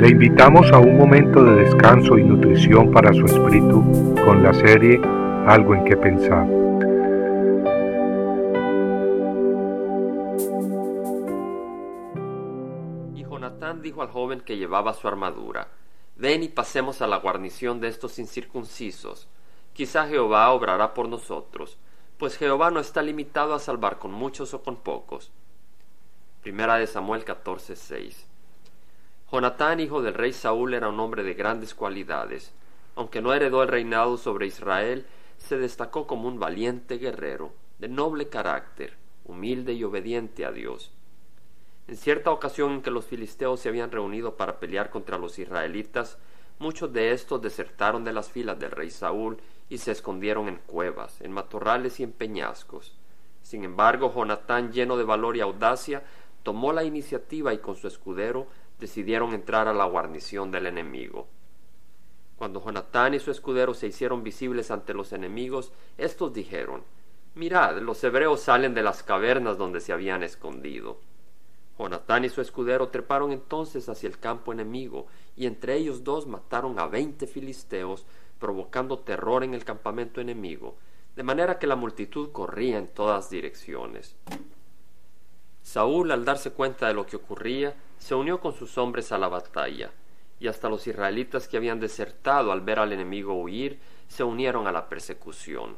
Le invitamos a un momento de descanso y nutrición para su espíritu con la serie Algo en que pensar. Y Jonatán dijo al joven que llevaba su armadura, Ven y pasemos a la guarnición de estos incircuncisos. Quizá Jehová obrará por nosotros, pues Jehová no está limitado a salvar con muchos o con pocos. Primera de Samuel 14:6 Jonatán, hijo del rey Saúl, era un hombre de grandes cualidades. Aunque no heredó el reinado sobre Israel, se destacó como un valiente guerrero, de noble carácter, humilde y obediente a Dios. En cierta ocasión en que los filisteos se habían reunido para pelear contra los israelitas, muchos de estos desertaron de las filas del rey Saúl y se escondieron en cuevas, en matorrales y en peñascos. Sin embargo, Jonatán, lleno de valor y audacia, tomó la iniciativa y con su escudero decidieron entrar a la guarnición del enemigo. Cuando Jonatán y su escudero se hicieron visibles ante los enemigos, estos dijeron, Mirad, los hebreos salen de las cavernas donde se habían escondido. Jonatán y su escudero treparon entonces hacia el campo enemigo, y entre ellos dos mataron a veinte filisteos, provocando terror en el campamento enemigo, de manera que la multitud corría en todas direcciones. Saúl, al darse cuenta de lo que ocurría, se unió con sus hombres a la batalla, y hasta los israelitas que habían desertado al ver al enemigo huir, se unieron a la persecución.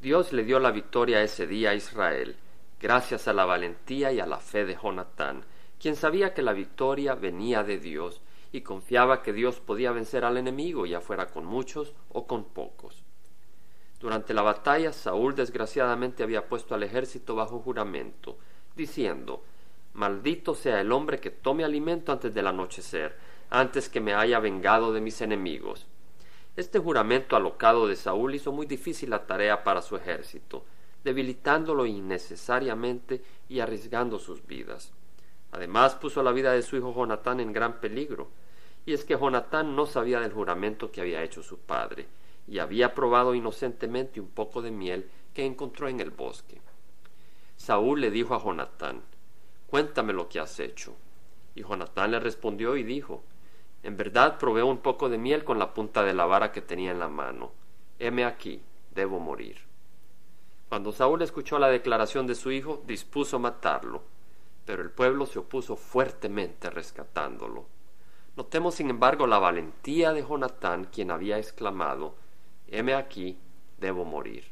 Dios le dio la victoria ese día a Israel, gracias a la valentía y a la fe de Jonatán, quien sabía que la victoria venía de Dios y confiaba que Dios podía vencer al enemigo, ya fuera con muchos o con pocos. Durante la batalla, Saúl desgraciadamente había puesto al ejército bajo juramento, diciendo, Maldito sea el hombre que tome alimento antes del anochecer, antes que me haya vengado de mis enemigos. Este juramento alocado de Saúl hizo muy difícil la tarea para su ejército, debilitándolo innecesariamente y arriesgando sus vidas. Además puso la vida de su hijo Jonatán en gran peligro, y es que Jonatán no sabía del juramento que había hecho su padre, y había probado inocentemente un poco de miel que encontró en el bosque. Saúl le dijo a Jonatán, Cuéntame lo que has hecho. Y Jonatán le respondió y dijo, En verdad probé un poco de miel con la punta de la vara que tenía en la mano. Heme aquí, debo morir. Cuando Saúl escuchó la declaración de su hijo, dispuso matarlo, pero el pueblo se opuso fuertemente rescatándolo. Notemos, sin embargo, la valentía de Jonatán, quien había exclamado, aquí, debo morir.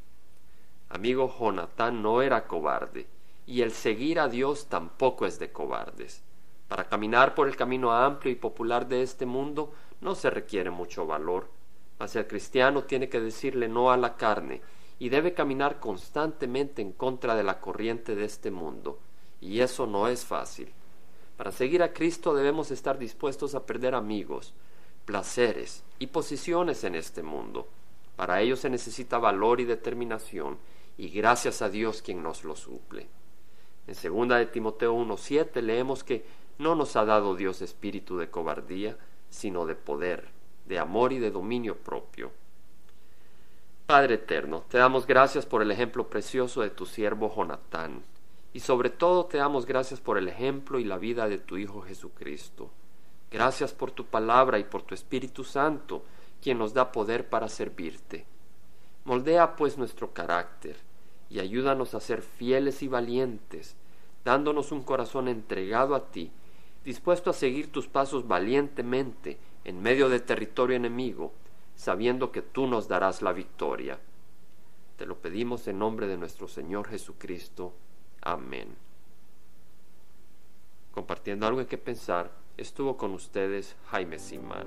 Amigo, Jonatán no era cobarde, y el seguir a Dios tampoco es de cobardes. Para caminar por el camino amplio y popular de este mundo no se requiere mucho valor, mas el cristiano tiene que decirle no a la carne y debe caminar constantemente en contra de la corriente de este mundo, y eso no es fácil. Para seguir a Cristo debemos estar dispuestos a perder amigos, placeres y posiciones en este mundo. Para ello se necesita valor y determinación, y gracias a Dios quien nos lo suple. En segunda de Timoteo 1.7 leemos que no nos ha dado Dios espíritu de cobardía, sino de poder, de amor y de dominio propio. Padre eterno, te damos gracias por el ejemplo precioso de tu siervo Jonatán, y sobre todo te damos gracias por el ejemplo y la vida de tu Hijo Jesucristo. Gracias por tu palabra y por tu Espíritu Santo, quien nos da poder para servirte. Moldea pues nuestro carácter y ayúdanos a ser fieles y valientes, dándonos un corazón entregado a ti, dispuesto a seguir tus pasos valientemente en medio de territorio enemigo, sabiendo que tú nos darás la victoria. Te lo pedimos en nombre de nuestro Señor Jesucristo. Amén. Compartiendo algo en que pensar, estuvo con ustedes Jaime Simán.